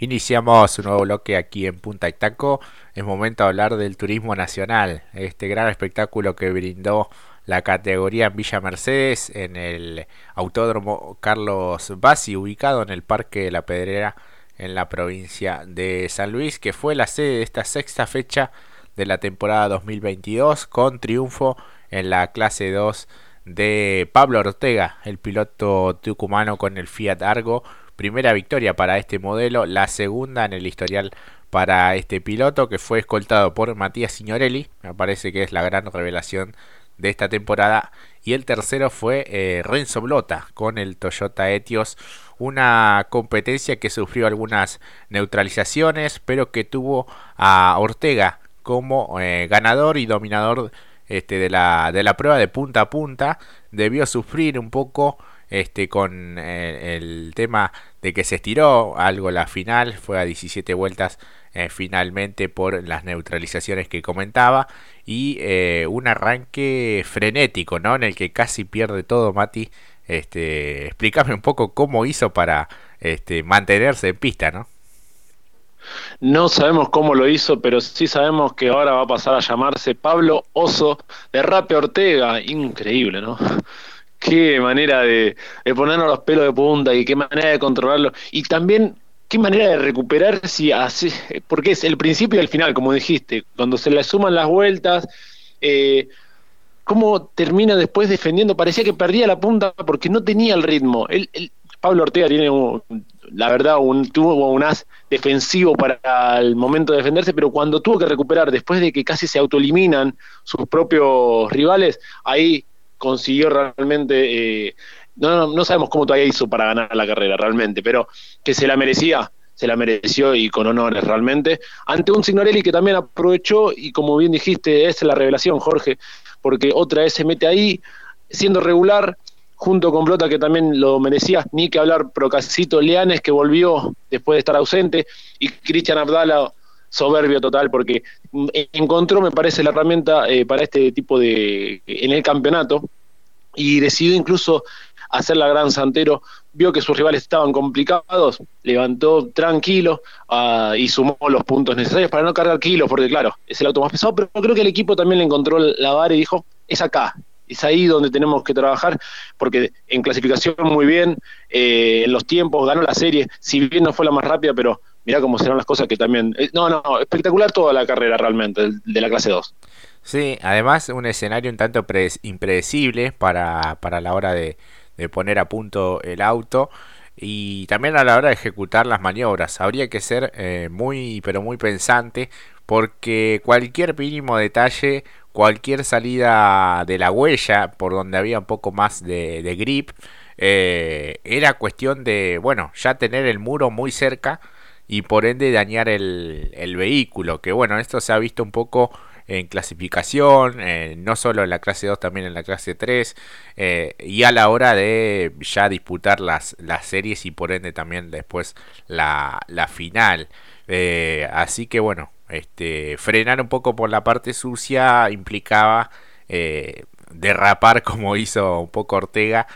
Iniciamos un nuevo bloque aquí en Punta Itaco. Es momento de hablar del turismo nacional, este gran espectáculo que brindó la categoría en Villa Mercedes en el Autódromo Carlos Bassi, ubicado en el Parque de la Pedrera en la provincia de San Luis, que fue la sede de esta sexta fecha de la temporada 2022 con triunfo en la clase 2 de Pablo Ortega, el piloto tucumano con el Fiat Argo primera victoria para este modelo, la segunda en el historial para este piloto que fue escoltado por Matías Signorelli, me parece que es la gran revelación de esta temporada, y el tercero fue eh, Renzo Blota con el Toyota Etios, una competencia que sufrió algunas neutralizaciones, pero que tuvo a Ortega como eh, ganador y dominador este, de, la, de la prueba de punta a punta, debió sufrir un poco este, con eh, el tema de que se estiró algo la final, fue a 17 vueltas eh, finalmente por las neutralizaciones que comentaba y eh, un arranque frenético, ¿no? En el que casi pierde todo Mati. Este, explícame un poco cómo hizo para este, mantenerse en pista, ¿no? No sabemos cómo lo hizo, pero sí sabemos que ahora va a pasar a llamarse Pablo Oso de Rape Ortega. Increíble, ¿no? Qué manera de, ponernos los pelos de punta y qué manera de controlarlo. Y también qué manera de recuperar si hace, porque es el principio y el final, como dijiste, cuando se le suman las vueltas, eh, cómo termina después defendiendo, parecía que perdía la punta porque no tenía el ritmo. El, Pablo Ortega tiene, la verdad, un, tuvo un as defensivo para el momento de defenderse, pero cuando tuvo que recuperar, después de que casi se autoeliminan sus propios rivales, ahí consiguió realmente, eh, no, no, sabemos cómo todavía hizo para ganar la carrera realmente, pero que se la merecía, se la mereció y con honores realmente, ante un Signorelli que también aprovechó y como bien dijiste, es la revelación, Jorge, porque otra vez se mete ahí, siendo regular, junto con Blota que también lo merecía, ni que hablar Procasito Leanes que volvió después de estar ausente, y Cristian Abdala soberbio total porque encontró, me parece, la herramienta eh, para este tipo de. en el campeonato y decidió incluso hacer la gran Santero. Vio que sus rivales estaban complicados, levantó tranquilo ah, y sumó los puntos necesarios para no cargar kilos, porque claro, es el auto más pesado, pero creo que el equipo también le encontró la vara y dijo: es acá, es ahí donde tenemos que trabajar, porque en clasificación muy bien, eh, en los tiempos, ganó la serie, si bien no fue la más rápida, pero mirá cómo serán las cosas que también... Eh, no, no, espectacular toda la carrera realmente de la clase 2. Sí, además un escenario un tanto impredecible para, para la hora de, poner a punto el auto y también a la hora de ejecutar las maniobras. Habría que ser eh, muy, pero muy pensante porque cualquier mínimo detalle, cualquier salida de la huella por donde había un poco más de, grip, eh, era cuestión de, bueno, ya tener el muro muy cerca y por ende dañar el, el vehículo. Que bueno, esto se ha visto un poco en clasificación, eh, no solo en la clase 2, también en la clase 3, eh, y a la hora de ya disputar las, las series y por ende también después la, la final. Eh, así que bueno, este, frenar un poco por la parte sucia implicaba derrapar como hizo un poco Ortega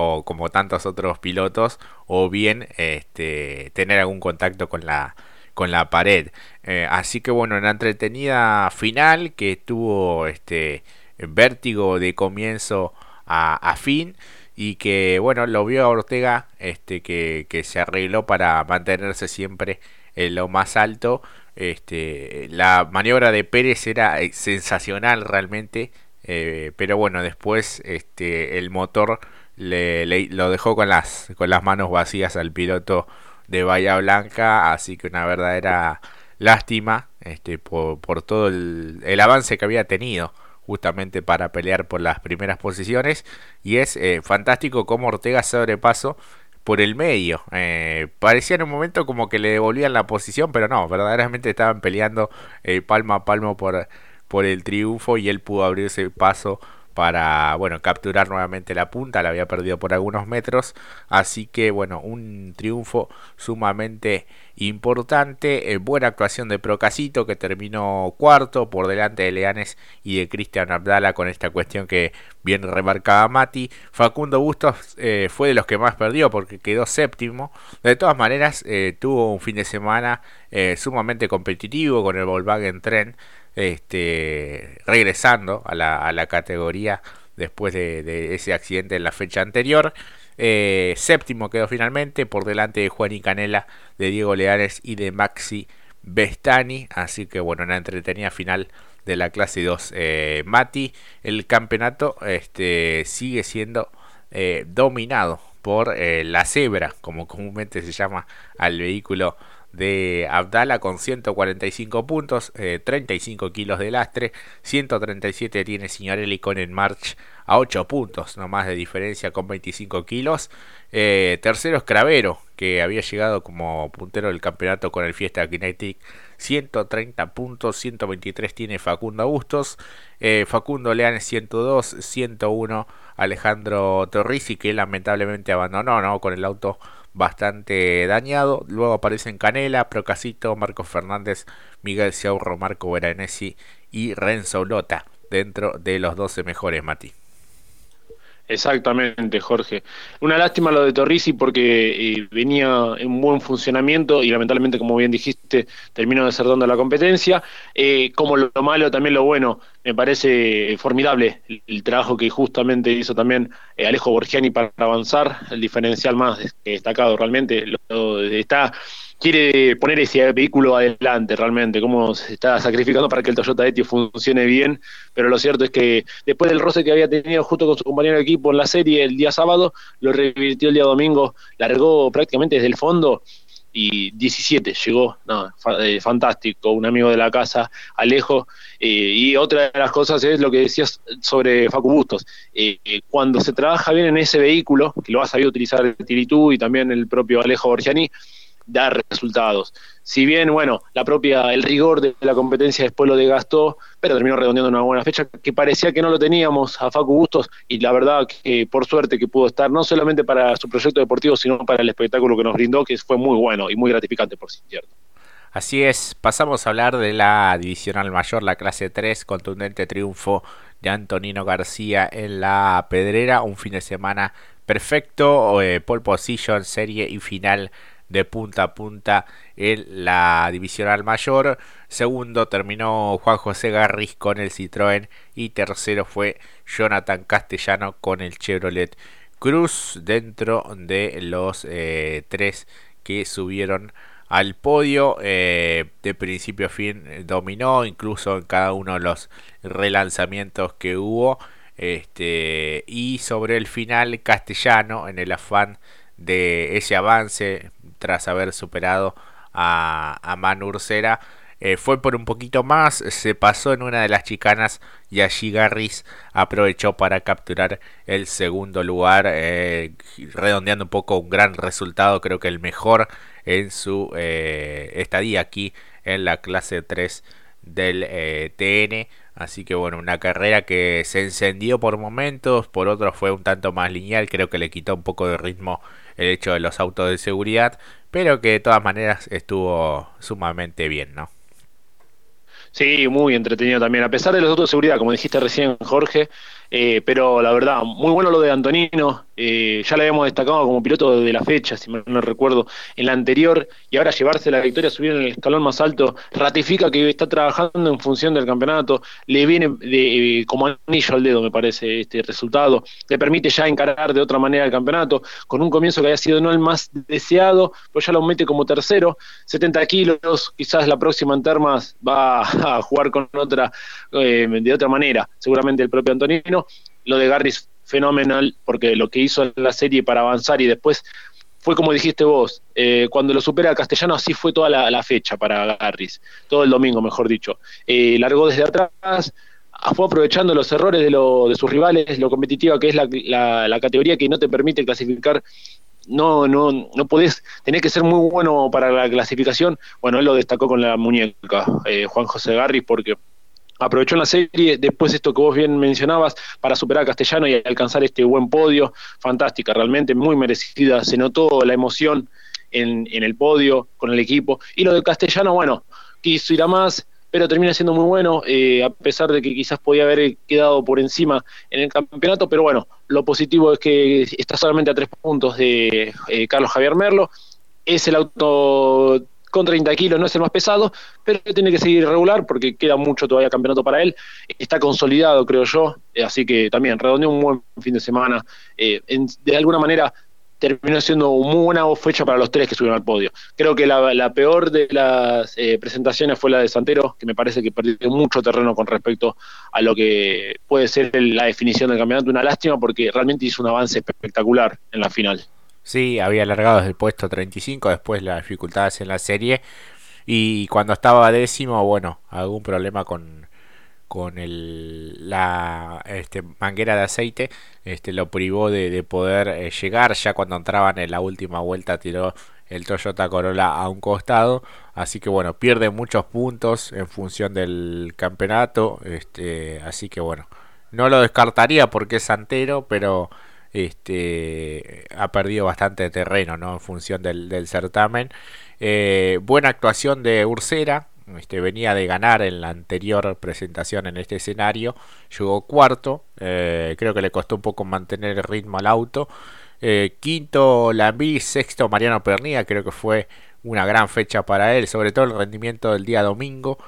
o como tantos otros pilotos, o bien este, tener algún contacto con la, con la pared. Eh, así que bueno, en la entretenida final que tuvo este vértigo de comienzo a, fin y que bueno, lo vio a Ortega este, que, que se arregló para mantenerse siempre en lo más alto. Este, la maniobra de Pérez era sensacional realmente, eh, pero bueno, después este, el motor le, lo dejó con las, con las manos vacías al piloto de Bahía Blanca, así que una verdadera lástima este, por, todo el, el, avance que había tenido justamente para pelear por las primeras posiciones y es eh, fantástico como Ortega sobrepaso por el medio. Eh, parecía en un momento como que le devolvían la posición, pero no, verdaderamente estaban peleando eh, palmo a palmo por, por el triunfo y él pudo abrirse paso para bueno capturar nuevamente la punta, la había perdido por algunos metros, así que bueno, un triunfo sumamente importante, eh, buena actuación de Procasito que terminó cuarto por delante de Leanes y de Cristian Abdala con esta cuestión que bien remarcaba Mati. Facundo Bustos eh, fue de los que más perdió porque quedó séptimo. De todas maneras, eh, tuvo un fin de semana sumamente competitivo con el Volkswagen Tren, este, regresando a la, categoría después de ese accidente en la fecha anterior. Eh, séptimo quedó finalmente por delante de Juan y Canela, de Diego Leares y de Maxi Bestani. Así que bueno, una entretenida final de la clase 2. Eh, Mati, el campeonato este, sigue siendo eh, dominado por la cebra, como comúnmente se llama al vehículo de Abdala con 145 puntos, 35 kilos de lastre, 137 tiene Signorelli con el March a 8 puntos nomás de diferencia con 25 kilos. Eh, tercero es Cravero, que había llegado como puntero del campeonato con el Fiesta Kinetic. 130 puntos, 123 tiene Facundo Bustos, eh, Facundo Leanes 102, 101 Alejandro Torrisi que lamentablemente abandonó ¿no? con el auto bastante dañado. Luego aparecen Canela, Procasito, Marcos Fernández, Miguel Ciaurro, Marco Veranesi y Renzo Lota dentro de los 12 mejores, Mati. Exactamente, Jorge. Una lástima lo de Torrisi porque eh, venía en buen funcionamiento y lamentablemente, como bien dijiste, terminó desertando la competencia. Eh, como lo, malo, también lo bueno, me parece formidable el, trabajo que justamente hizo también eh, Alejo Borgiani para avanzar, el diferencial más destacado realmente. Lo, está quiere poner ese vehículo adelante realmente, cómo se está sacrificando para que el Toyota Eti funcione bien, pero lo cierto es que después del roce que había tenido justo con su compañero de equipo en la serie el día sábado, lo revirtió el día domingo, largó prácticamente desde el fondo y 17 llegó, eh, fantástico, un amigo de la casa, Alejo, eh, y otra de las cosas es lo que decías sobre Facu Bustos, eh, cuando se trabaja bien en ese vehículo, que lo ha sabido utilizar Tiritú y también el propio Alejo Borgiani, dar resultados. Si bien, bueno, la propia, el rigor de la competencia después lo desgastó, pero terminó redondeando una buena fecha que parecía que no lo teníamos a Facu Bustos y la verdad que por suerte que pudo estar no solamente para su proyecto deportivo, sino para el espectáculo que nos brindó, que fue muy bueno y muy gratificante, por cierto. Así es, pasamos a hablar de la divisional mayor, la clase 3, contundente triunfo de Antonino García en la Pedrera, un fin de semana perfecto, eh, pole position, serie y final de punta a punta en la divisional mayor. Segundo terminó Juan José Garris con el Citroën y tercero fue Jonathan Castellano con el Chevrolet Cruz dentro de los eh, tres que subieron al podio eh, de principio a fin dominó incluso en cada uno de los relanzamientos que hubo este y sobre el final castellano en el afán de ese avance tras haber superado a, a Manu eh, fue por un poquito más, se pasó en una de las chicanas y allí Garris aprovechó para capturar el segundo lugar, eh, redondeando un poco un gran resultado, creo que el mejor en su eh, estadía aquí en la clase 3 del TN. Así que bueno, una carrera que se encendió por momentos, por otros fue un tanto más lineal, creo que le quitó un poco de ritmo el hecho de los autos de seguridad, pero que de todas maneras estuvo sumamente bien, ¿no? Sí, muy entretenido también, a pesar de los autos de seguridad, como dijiste recién Jorge, eh, pero la verdad, muy bueno lo de Antonino, eh, ya le habíamos destacado como piloto de la fecha, si no recuerdo, en la anterior, y ahora llevarse la victoria, subir en el escalón más alto, ratifica que está trabajando en función del campeonato, le viene eh, como anillo al dedo, me parece, este resultado, le permite ya encarar de otra manera el campeonato, con un comienzo que haya sido no el más deseado, pues ya lo mete como tercero, 70 kilos, quizás la próxima en termas va a jugar con otra, de otra manera, seguramente el propio Antonino, lo de Garris fenomenal, porque lo que hizo en la serie para avanzar y después fue como dijiste vos, eh, cuando lo supera Castellano, así fue toda la, fecha para Garris, todo el domingo, mejor dicho. Eh, largó desde atrás, fue aprovechando los errores de, de sus rivales, lo competitiva que es la, categoría que no te permite clasificar. No, no, no podés, tenés que ser muy bueno para la clasificación. Bueno, él lo destacó con la muñeca, eh, Juan José Garris, porque aprovechó en la serie, después esto que vos bien mencionabas, para superar a Castellano y alcanzar este buen podio, fantástica, realmente muy merecida, se notó la emoción en, en el podio con el equipo, y lo de Castellano, bueno, quiso ir a más, pero termina siendo muy bueno, eh, a pesar de que quizás podía haber quedado por encima en el campeonato, pero bueno, lo positivo es que está solamente a tres puntos de eh, Carlos Javier Merlo, es el auto con 30 kilos, no es el más pesado, pero tiene que seguir regular porque queda mucho todavía campeonato para él. Está consolidado, creo yo, eh, así que también redondeó un buen fin de semana. Eh, de alguna manera terminó siendo una buena fecha para los tres que subieron al podio. Creo que la, peor de las eh, presentaciones fue la de Santero, que me parece que perdió mucho terreno con respecto a lo que puede ser la definición del campeonato. Una lástima porque realmente hizo un avance espectacular en la final. Sí, había alargado desde el puesto 35, después las dificultades en la serie. Y cuando estaba décimo, bueno, algún problema con, con el, la este, manguera de aceite este, lo privó de, poder eh, llegar. Ya cuando entraban en la última vuelta tiró el Toyota Corolla a un costado. Así que bueno, pierde muchos puntos en función del campeonato. Este, así que bueno, no lo descartaría porque es santero, pero este, ha perdido bastante terreno ¿no? en función del, certamen. Eh, buena actuación de Ursera, este, venía de ganar en la anterior presentación en este escenario, llegó cuarto, eh, creo que le costó un poco mantener el ritmo al auto. Eh, quinto Lambí, sexto Mariano Pernía, creo que fue una gran fecha para él, sobre todo el rendimiento del día domingo.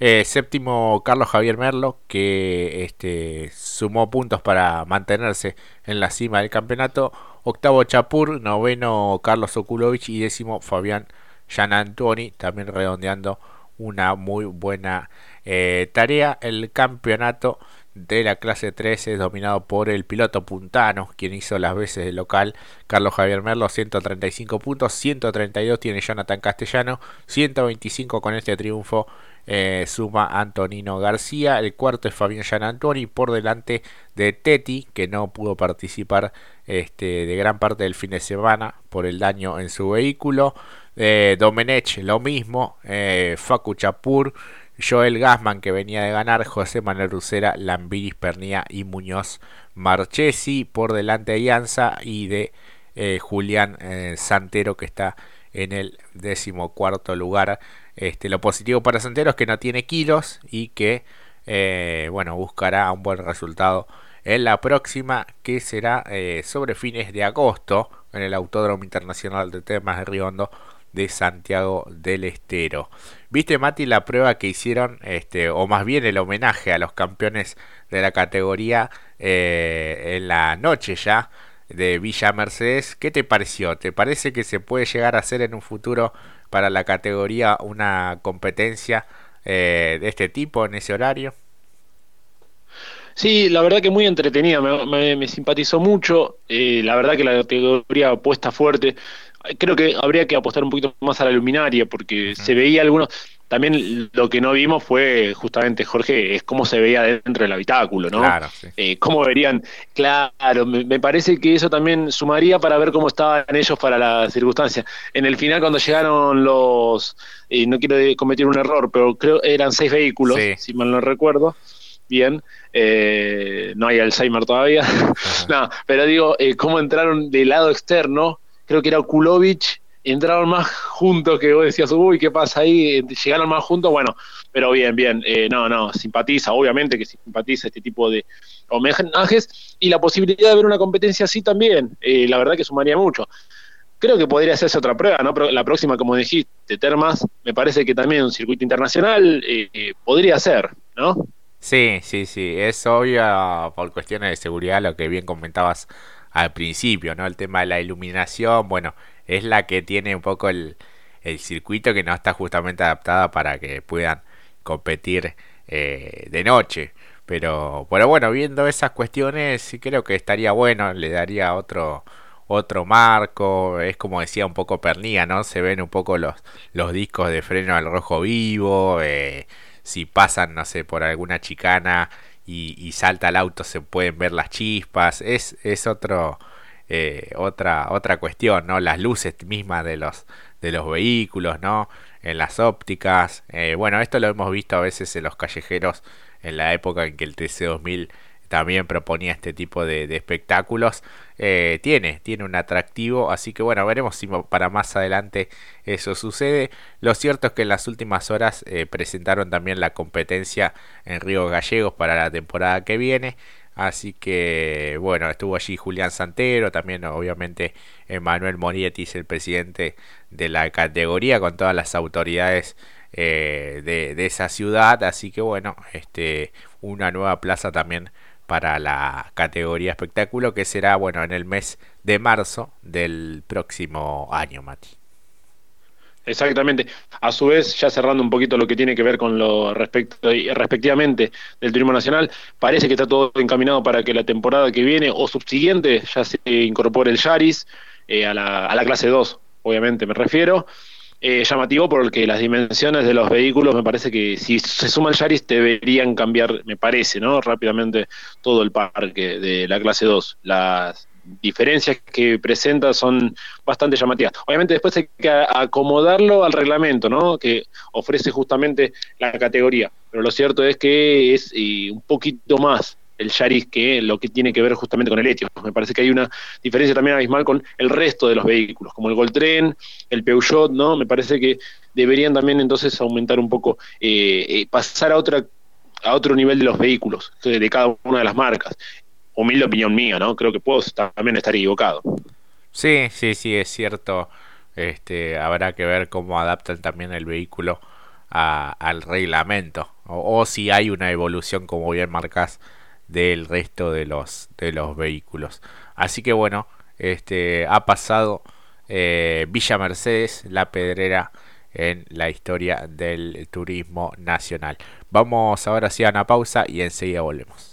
Eh, séptimo, Carlos Javier Merlo, que este, sumó puntos para mantenerse en la cima del campeonato. Octavo, Chapur. Noveno, Carlos Okulovich. Y décimo, Fabián Antoni, también redondeando una muy buena eh, tarea. El campeonato de la clase 13 es dominado por el piloto Puntano, quien hizo las veces de local, Carlos Javier Merlo, 135 puntos, 132 tiene Jonathan Castellano, 125 con este triunfo eh, suma Antonino García. El cuarto es Fabián Antoni por delante de Teti, que no pudo participar este, de gran parte del fin de semana por el daño en su vehículo. Eh, Domenech, lo mismo. Eh, Facu Chapur. Joel Gasman, que venía de ganar. José Manuel Rucera, Lambiris Pernía y Muñoz Marchesi. Por delante de Ianza y de eh, Julián Santero, que está en el decimocuarto lugar. Este, lo positivo para Santero es que no tiene kilos y que eh, bueno, buscará un buen resultado en la próxima que será eh, sobre fines de agosto en el Autódromo Internacional de Temas de Riondo de Santiago del Estero. ¿Viste Mati la prueba que hicieron, este, o más bien el homenaje a los campeones de la categoría eh, en la noche ya de Villa Mercedes? ¿Qué te pareció? ¿Te parece que se puede llegar a hacer en un futuro para la categoría una competencia eh, de este tipo en ese horario? Sí, la verdad que muy entretenida, me, simpatizó mucho, eh, la verdad que la categoría apuesta fuerte, creo que habría que apostar un poquito más a la luminaria porque se veía algunos, también lo que no vimos fue justamente, Jorge, es cómo se veía dentro del habitáculo, ¿no? Claro, sí. Eh, cómo verían, claro, me, parece que eso también sumaría para ver cómo estaban ellos para la circunstancia. En el final, cuando llegaron los, eh, no quiero cometer un error, pero creo eran seis vehículos, si mal no recuerdo. Bien, eh, no hay Alzheimer todavía. no, pero digo, cómo entraron del lado externo, creo que era Okulovich entraron más juntos que vos decías, uy, ¿qué pasa ahí? Llegaron más juntos, bueno, pero bien, bien, eh, no, no, simpatiza, obviamente que simpatiza este tipo de homenajes y la posibilidad de ver una competencia así también, eh, la verdad que sumaría mucho. Creo que podría hacerse otra prueba, ¿no? Pero la próxima, como dijiste, Termas, me parece que también un circuito internacional eh, podría ser, ¿no? Sí, sí, sí, es obvio por cuestiones de seguridad lo que bien comentabas al principio, ¿no? El tema de la iluminación, bueno, es la que tiene un poco el, el circuito que no está justamente adaptada para que puedan competir eh, de noche. Pero, pero bueno, viendo esas cuestiones, creo que estaría bueno, le daría otro otro marco, es como decía un poco Pernía, ¿no? Se ven un poco los, los discos de freno al rojo vivo, eh, si pasan, no sé, por alguna chicana y, y, salta el auto se pueden ver las chispas, es, es otro, eh, otra, otra cuestión, ¿no? Las luces mismas de los, de los vehículos, ¿no? En las ópticas. Eh, bueno, esto lo hemos visto a veces en los callejeros en la época en que el TC2000 también proponía este tipo de, espectáculos. Eh, tiene, tiene un atractivo, así que bueno, veremos si para más adelante eso sucede. Lo cierto es que en las últimas horas eh, presentaron también la competencia en Río Gallegos para la temporada que viene. Así que bueno, estuvo allí Julián Santero, también obviamente Manuel Morietis, el presidente de la categoría, con todas las autoridades eh, de, de, esa ciudad. Así que bueno, este, una nueva plaza también para la categoría espectáculo que será bueno en el mes de marzo del próximo año, Mati. Exactamente. A su vez, ya cerrando un poquito lo que tiene que ver con lo respecto, respectivamente del turismo nacional, parece que está todo encaminado para que la temporada que viene o subsiguiente ya se incorpore el Yaris eh, a, la, a la clase 2, obviamente me refiero. Eh, llamativo porque las dimensiones de los vehículos me parece que si se suma el Yaris deberían cambiar, me parece, ¿no? Rápidamente todo el parque de la clase 2. Las diferencias que presenta son bastante llamativas. Obviamente después hay que acomodarlo al reglamento, ¿no? Que ofrece justamente la categoría. Pero lo cierto es que es eh, un poquito más el Yaris que lo que tiene que ver justamente con el Etios. Me parece que hay una diferencia también abismal con el resto de los vehículos, como el Goltren, el Peugeot, ¿no? Me parece que deberían también entonces aumentar un poco, eh, eh, pasar a otra a otro nivel de los vehículos, de cada una de las marcas. Humilde opinión mía, ¿no? Creo que puedo también estar equivocado. Sí, sí, sí, es cierto. Este, habrá que ver cómo adaptan también el vehículo al reglamento. O, o, si hay una evolución, como bien marcas, del resto de los, de los vehículos. Así que bueno, este, ha pasado eh, Villa Mercedes, la pedrera en la historia del turismo nacional. Vamos ahora sí a una pausa y enseguida volvemos.